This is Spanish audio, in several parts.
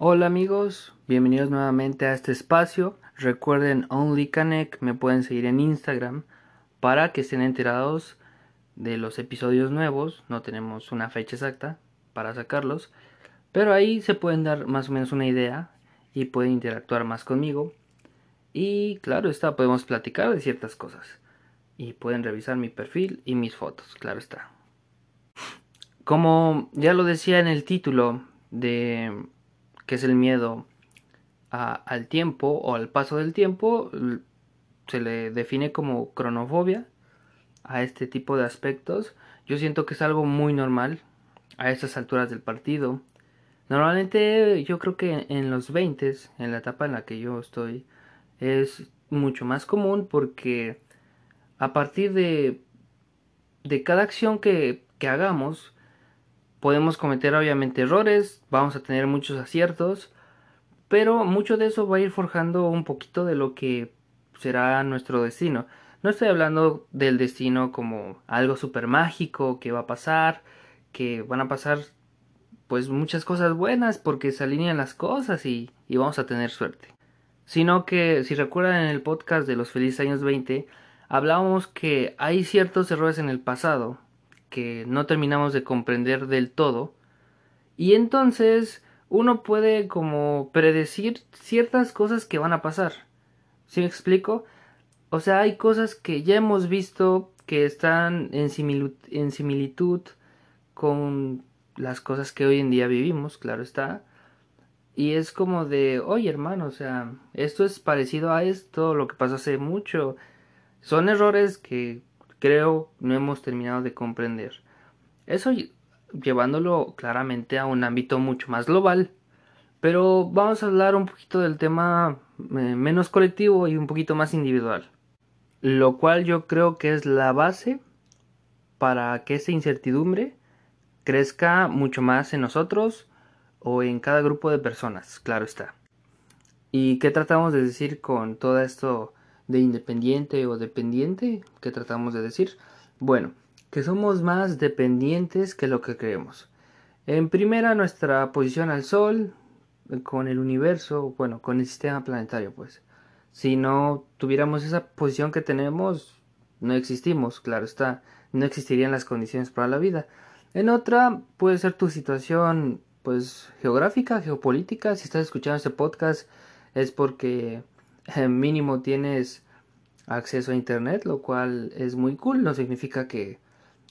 Hola amigos, bienvenidos nuevamente a este espacio. Recuerden Only Connect, me pueden seguir en Instagram para que estén enterados de los episodios nuevos. No tenemos una fecha exacta para sacarlos, pero ahí se pueden dar más o menos una idea y pueden interactuar más conmigo. Y claro está, podemos platicar de ciertas cosas. Y pueden revisar mi perfil y mis fotos, claro está. Como ya lo decía en el título de que es el miedo al tiempo o al paso del tiempo, se le define como cronofobia a este tipo de aspectos. Yo siento que es algo muy normal a estas alturas del partido. Normalmente yo creo que en los 20, en la etapa en la que yo estoy, es mucho más común porque a partir de, de cada acción que, que hagamos, podemos cometer obviamente errores, vamos a tener muchos aciertos, pero mucho de eso va a ir forjando un poquito de lo que será nuestro destino. No estoy hablando del destino como algo súper mágico que va a pasar, que van a pasar pues muchas cosas buenas porque se alinean las cosas y, y vamos a tener suerte. Sino que si recuerdan en el podcast de los felices años 20, hablábamos que hay ciertos errores en el pasado que no terminamos de comprender del todo. Y entonces uno puede como predecir ciertas cosas que van a pasar. ¿Sí me explico? O sea, hay cosas que ya hemos visto que están en, en similitud con las cosas que hoy en día vivimos, claro está. Y es como de, oye hermano, o sea, esto es parecido a esto, lo que pasó hace mucho. Son errores que creo no hemos terminado de comprender. Eso llevándolo claramente a un ámbito mucho más global. Pero vamos a hablar un poquito del tema eh, menos colectivo y un poquito más individual. Lo cual yo creo que es la base para que esa incertidumbre crezca mucho más en nosotros o en cada grupo de personas, claro está. ¿Y qué tratamos de decir con todo esto de independiente o dependiente ¿Qué tratamos de decir? Bueno, que somos más dependientes que lo que creemos. En primera, nuestra posición al Sol, con el universo, bueno, con el sistema planetario, pues. Si no tuviéramos esa posición que tenemos, no existimos, claro está, no existirían las condiciones para la vida. En otra, puede ser tu situación, pues, geográfica, geopolítica. Si estás escuchando este podcast, es porque mínimo tienes acceso a internet, lo cual es muy cool, no significa que,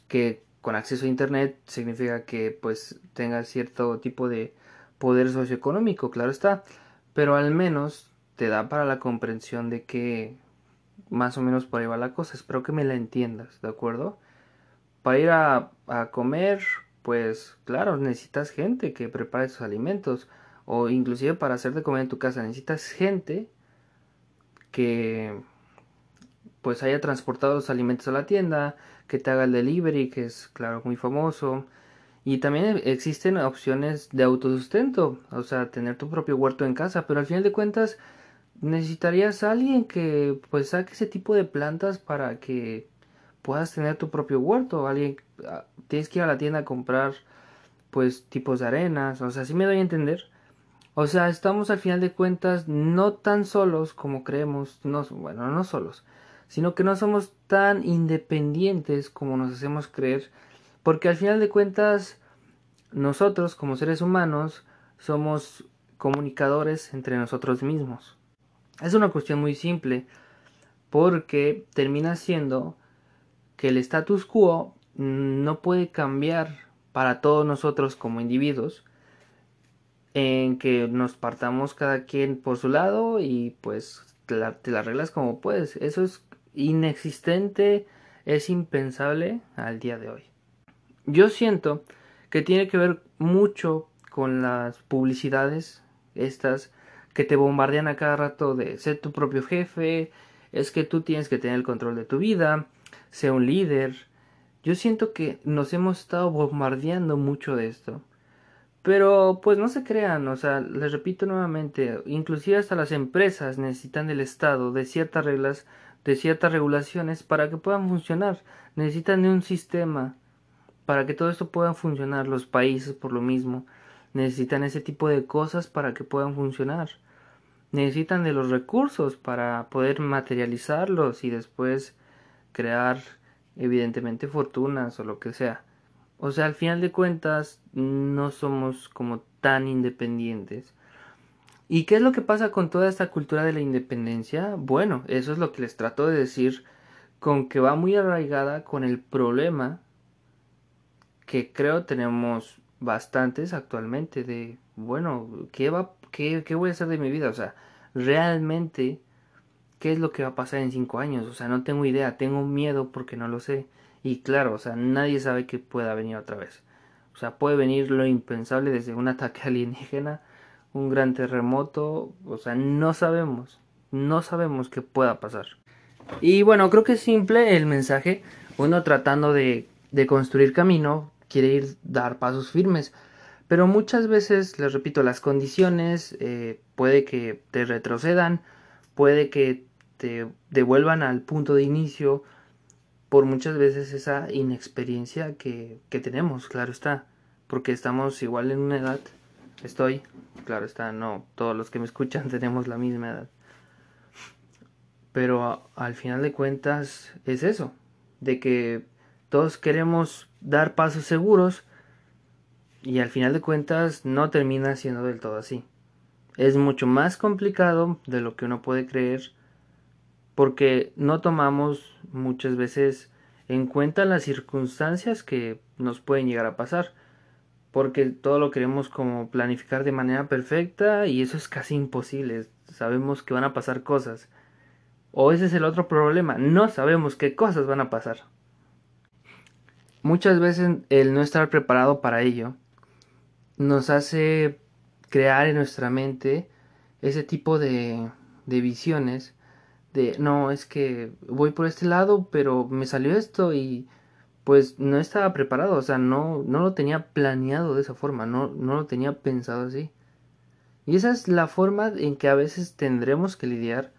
que con acceso a internet significa que pues tengas cierto tipo de poder socioeconómico, claro está, pero al menos te da para la comprensión de que más o menos por ahí va la cosa, espero que me la entiendas, ¿de acuerdo? Para ir a, a comer, pues claro, necesitas gente que prepare esos alimentos, o inclusive para hacer de comer en tu casa necesitas gente que pues haya transportado los alimentos a la tienda, que te haga el delivery, que es claro muy famoso. Y también existen opciones de autosustento, o sea, tener tu propio huerto en casa, pero al final de cuentas necesitarías a alguien que pues saque ese tipo de plantas para que puedas tener tu propio huerto, alguien ah, tienes que ir a la tienda a comprar pues tipos de arenas, o sea, si me doy a entender. O sea, estamos al final de cuentas no tan solos como creemos, no, bueno, no solos, sino que no somos tan independientes como nos hacemos creer, porque al final de cuentas nosotros como seres humanos somos comunicadores entre nosotros mismos. Es una cuestión muy simple, porque termina siendo que el status quo no puede cambiar para todos nosotros como individuos, en que nos partamos cada quien por su lado y pues te la, te arreglas como puedes. Eso es inexistente, es impensable al día de hoy. Yo siento que tiene que ver mucho con las publicidades estas que te bombardean a cada rato de ser tu propio jefe, es que tú tienes que tener el control de tu vida, ser un líder. Yo siento que nos hemos estado bombardeando mucho de esto. Pero pues no se crean, o sea, les repito nuevamente, inclusive hasta las empresas necesitan del Estado de ciertas reglas, de ciertas regulaciones para que puedan funcionar. Necesitan de un sistema para que todo esto pueda funcionar. Los países por lo mismo. necesitan ese tipo de cosas para que puedan funcionar. Necesitan de los recursos para poder materializarlos y después crear evidentemente fortunas o lo que sea. O sea, al final de cuentas no somos como tan independientes. ¿Y qué es lo que pasa con toda esta cultura de la independencia? Bueno, eso es lo que les trato de decir con que va muy arraigada con el problema que creo tenemos bastantes actualmente de, bueno, ¿qué, va, qué, qué voy a hacer de mi vida? O sea, realmente, ¿qué es lo que va a pasar en cinco años? O sea, no tengo idea, tengo miedo porque no lo sé. Y claro, o sea, nadie sabe que pueda venir otra vez. O sea, puede venir lo impensable desde un ataque alienígena, un gran terremoto, o sea, no sabemos, no sabemos qué pueda pasar. Y bueno, creo que es simple el mensaje, uno tratando de, de construir camino, quiere ir dar pasos firmes. Pero muchas veces, les repito, las condiciones eh, puede que te retrocedan, puede que te devuelvan al punto de inicio por muchas veces esa inexperiencia que, que tenemos, claro está, porque estamos igual en una edad, estoy, claro está, no, todos los que me escuchan tenemos la misma edad. Pero al final de cuentas es eso, de que todos queremos dar pasos seguros y al final de cuentas no termina siendo del todo así. Es mucho más complicado de lo que uno puede creer porque no tomamos muchas veces en cuenta las circunstancias que nos pueden llegar a pasar porque todo lo queremos como planificar de manera perfecta y eso es casi imposible. Sabemos que van a pasar cosas. O ese es el otro problema no sabemos qué cosas van a pasar. Muchas veces el no estar preparado para ello nos hace crear en nuestra mente ese tipo de, de visiones de no es que voy por este lado pero me salió esto y pues no estaba preparado o sea no no lo tenía planeado de esa forma no no lo tenía pensado así y esa es la forma en que a veces tendremos que lidiar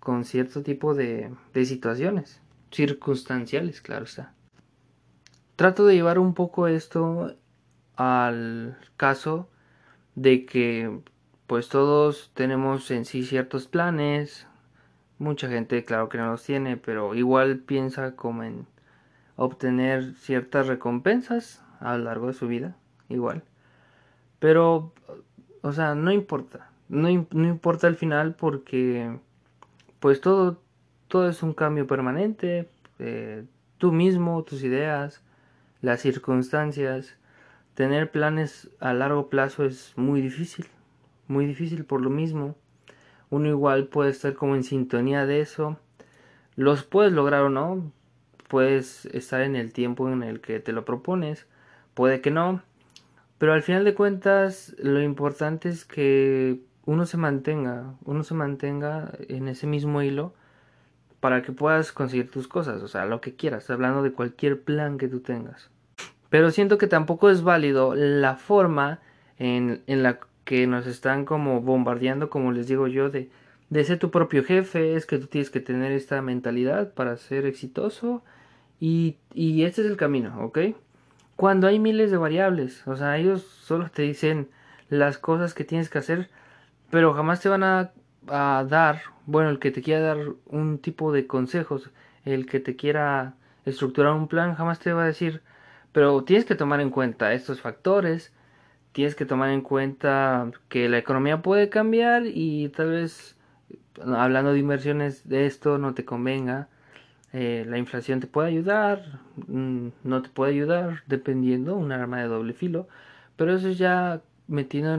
con cierto tipo de, de situaciones circunstanciales claro está. Trato de llevar un poco esto al caso de que pues todos tenemos en sí ciertos planes mucha gente claro que no los tiene pero igual piensa como en obtener ciertas recompensas a lo largo de su vida igual pero o sea no importa no, no importa el final porque pues todo todo es un cambio permanente eh, tú mismo tus ideas las circunstancias, tener planes a largo plazo es muy difícil, muy difícil por lo mismo. Uno igual puede estar como en sintonía de eso. Los puedes lograr o no, puedes estar en el tiempo en el que te lo propones, puede que no, pero al final de cuentas lo importante es que uno se mantenga, uno se mantenga en ese mismo hilo para que puedas conseguir tus cosas, o sea, lo que quieras, hablando de cualquier plan que tú tengas. Pero siento que tampoco es válido la forma en, en la que nos están como bombardeando, como les digo yo, de, de ser tu propio jefe, es que tú tienes que tener esta mentalidad para ser exitoso y, y este es el camino, ¿ok? Cuando hay miles de variables, o sea, ellos solo te dicen las cosas que tienes que hacer, pero jamás te van a a dar, bueno, el que te quiera dar un tipo de consejos, el que te quiera estructurar un plan, jamás te va a decir, pero tienes que tomar en cuenta estos factores, tienes que tomar en cuenta que la economía puede cambiar y tal vez hablando de inversiones de esto no te convenga, eh, la inflación te puede ayudar, mm, no te puede ayudar, dependiendo, un arma de doble filo, pero eso es ya metiendo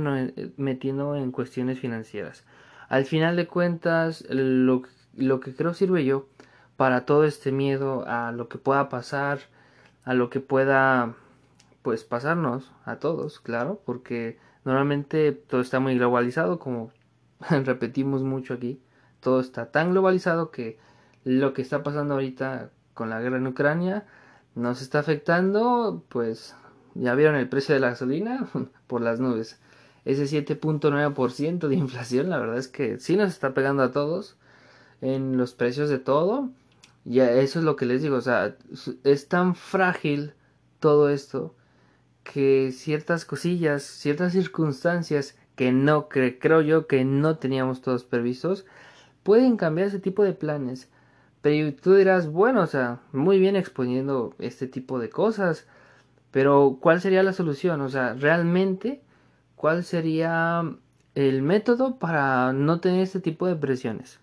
metiendo en cuestiones financieras. Al final de cuentas, lo, lo que creo sirve yo para todo este miedo a lo que pueda pasar, a lo que pueda pues pasarnos a todos, claro, porque normalmente todo está muy globalizado, como repetimos mucho aquí, todo está tan globalizado que lo que está pasando ahorita con la guerra en Ucrania nos está afectando, pues ya vieron el precio de la gasolina por las nubes ese 7.9% de inflación, la verdad es que sí nos está pegando a todos en los precios de todo. Y eso es lo que les digo, o sea, es tan frágil todo esto que ciertas cosillas, ciertas circunstancias que no creo yo que no teníamos todos previstos, pueden cambiar ese tipo de planes. Pero tú dirás, bueno, o sea, muy bien exponiendo este tipo de cosas, pero ¿cuál sería la solución? O sea, realmente, ¿cuál sería el método para no tener este tipo de presiones?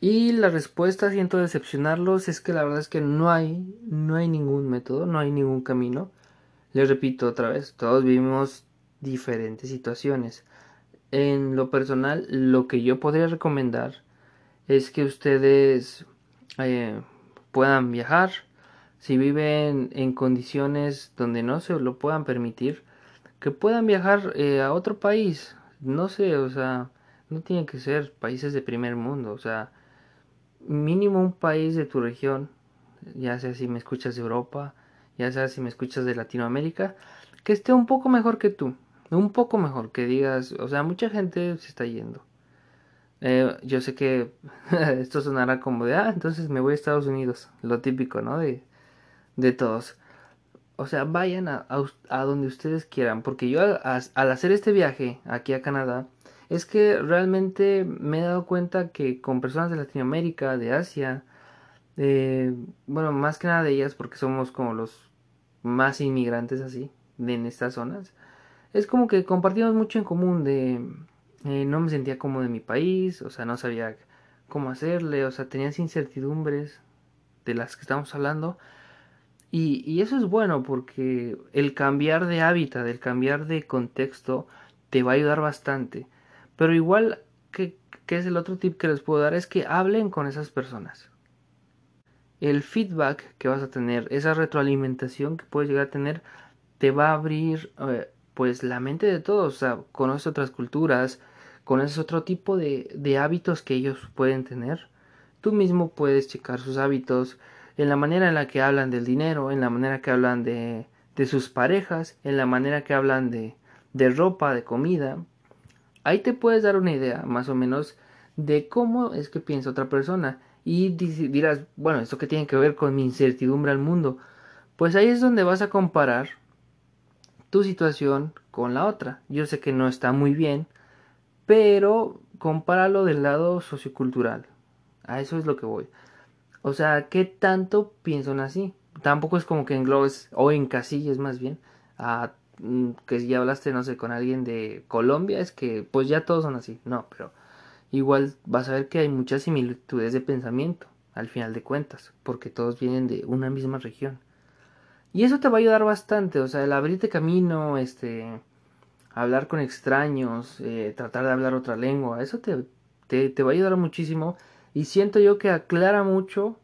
Y la respuesta, siento decepcionarlos, es que la verdad es que no hay, no hay ningún método, no hay ningún camino. Les repito otra vez, todos vivimos diferentes situaciones. En lo personal, lo que yo podría recomendar es que ustedes eh, puedan viajar. Si viven en condiciones donde no se lo puedan permitir, que puedan viajar eh, a otro país. No sé, o sea, no tienen que ser países de primer mundo, o sea, mínimo un país de tu región, ya sea si me escuchas de Europa, ya sea si me escuchas de Latinoamérica, que esté un poco mejor que tú, un poco mejor, que digas, o sea, mucha gente se está yendo. Eh, yo sé que esto sonará como de, ah, entonces me voy a Estados Unidos, lo típico, ¿no? De, de todos. O sea, vayan a, a, donde ustedes quieran, porque yo al, al hacer este viaje aquí a Canadá, es que realmente me he dado cuenta que con personas de Latinoamérica, de Asia, bueno, más que nada de ellas porque somos como los más inmigrantes así, en estas zonas, es como que compartimos mucho en común de eh, no me sentía cómodo en mi país, o sea, no sabía cómo hacerle, o sea, tenías incertidumbres de las que estamos hablando. Y, eso es bueno porque el cambiar de hábitat, el cambiar de contexto, te va a ayudar bastante. Pero igual, que, es el otro tip que les puedo dar? Es que hablen con esas personas. El feedback que vas a tener, esa retroalimentación que puedes llegar a tener, te va a abrir eh, pues la mente de todos. O sea, conoces otras culturas, conoces otro tipo de, de hábitos que ellos pueden tener. Tú mismo puedes checar sus hábitos en la manera en la que hablan del dinero, en la manera que hablan de, de sus parejas, en la manera que hablan de, de ropa, de comida. Ahí te puedes dar una idea más o menos de cómo es que piensa otra persona. Y dirás, bueno, ¿esto qué tiene que ver con mi incertidumbre al mundo? Pues ahí es donde vas a comparar tu situación con la otra. Yo sé que no está muy bien, pero compáralo del lado sociocultural. A eso es lo que voy. O sea, ¿qué tanto piensan así? Tampoco es como que englobes o encasilles más bien a Mm, que ya hablaste, no sé, con alguien de Colombia, es que pues ya todos son así. No, pero igual vas a ver que hay muchas similitudes de pensamiento, al final de cuentas, porque todos vienen de una misma región. Y eso te va a ayudar bastante, o sea, el abrirte camino, este, hablar con extraños, eh, tratar de hablar otra lengua, eso te, te, te va a ayudar muchísimo y siento yo que aclara mucho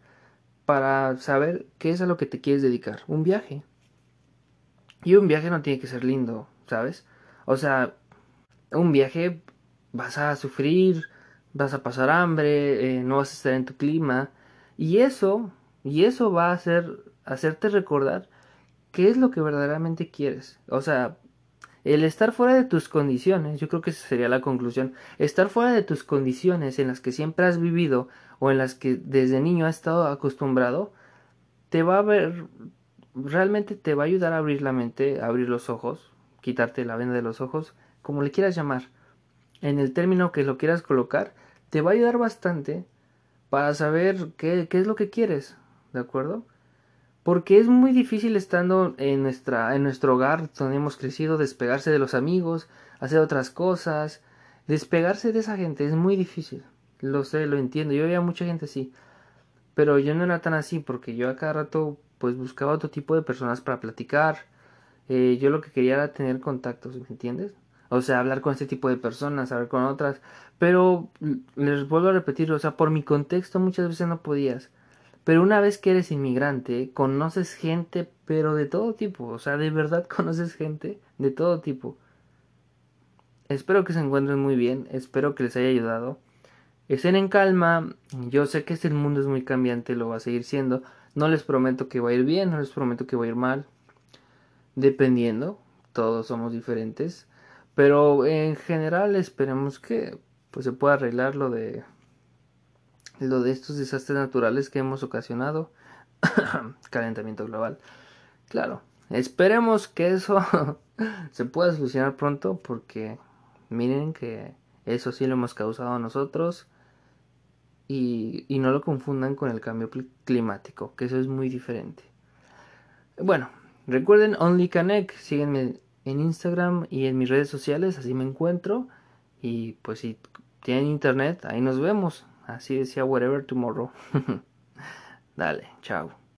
para saber qué es a lo que te quieres dedicar. Un viaje. Y un viaje no tiene que ser lindo, ¿sabes? O sea, un viaje vas a sufrir, vas a pasar hambre, eh, no vas a estar en tu clima. Y eso, y eso va a hacer, hacerte recordar qué es lo que verdaderamente quieres. O sea, el estar fuera de tus condiciones, yo creo que esa sería la conclusión, estar fuera de tus condiciones en las que siempre has vivido o en las que desde niño has estado acostumbrado, te va a ver, realmente te va a ayudar a abrir la mente, a abrir los ojos, quitarte la venda de los ojos, como le quieras llamar. En el término que lo quieras colocar, te va a ayudar bastante para saber qué, qué es lo que quieres, ¿de acuerdo? Porque es muy difícil estando en, nuestra, en nuestro hogar donde hemos crecido, despegarse de los amigos, hacer otras cosas, despegarse de esa gente es muy difícil. Lo sé, lo entiendo, yo veía mucha gente así. Pero yo no era tan así porque yo a cada rato pues buscaba otro tipo de personas para platicar. Eh, yo lo que quería era tener contactos, ¿me entiendes? O sea, hablar con este tipo de personas, hablar con otras. Pero les vuelvo a repetir, o sea, por mi contexto muchas veces no podías. Pero una vez que eres inmigrante, conoces gente, pero de todo tipo. O sea, de verdad conoces gente de todo tipo. Espero que se encuentren muy bien, espero que les haya ayudado. Estén en calma, yo sé que este mundo es muy cambiante, lo va a seguir siendo, no les prometo que va a ir bien, no les prometo que va a ir mal. Dependiendo, todos somos diferentes. Pero en general esperemos que pues se pueda arreglar lo de lo de estos desastres naturales que hemos ocasionado. Calentamiento global. Claro, esperemos que eso se pueda solucionar pronto porque miren que eso sí lo hemos causado nosotros y, y no lo confundan con el cambio climático, que eso es muy diferente. Bueno, recuerden OnlyConnect, síguenme en Instagram y en mis redes sociales, así me encuentro. Y pues si tienen internet, ahí nos vemos. Así decía Whatever Tomorrow. Dale, chao.